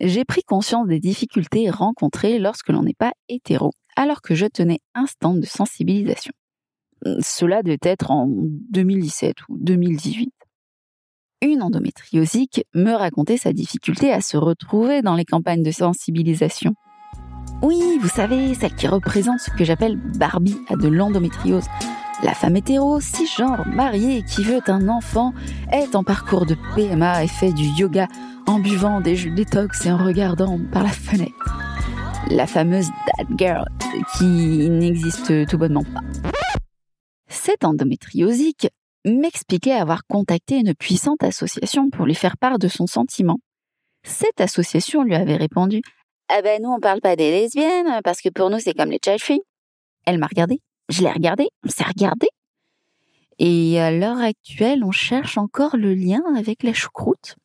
j'ai pris conscience des difficultés rencontrées lorsque l'on n'est pas hétéro, alors que je tenais un stand de sensibilisation. Cela devait être en 2017 ou 2018. Une endométriosique me racontait sa difficulté à se retrouver dans les campagnes de sensibilisation. Oui, vous savez, celle qui représente ce que j'appelle Barbie à de l'endométriose. La femme hétéro, cisgenre, mariée, qui veut un enfant, est en parcours de PMA et fait du yoga en buvant des jus détox et en regardant par la fenêtre. La fameuse That Girl, qui n'existe tout bonnement pas. Cette endométriosique m'expliquait avoir contacté une puissante association pour lui faire part de son sentiment. Cette association lui avait répondu Ah ben nous on parle pas des lesbiennes parce que pour nous c'est comme les child. Elle m'a regardé, je l'ai regardé, on s'est regardé. Et à l'heure actuelle, on cherche encore le lien avec la choucroute.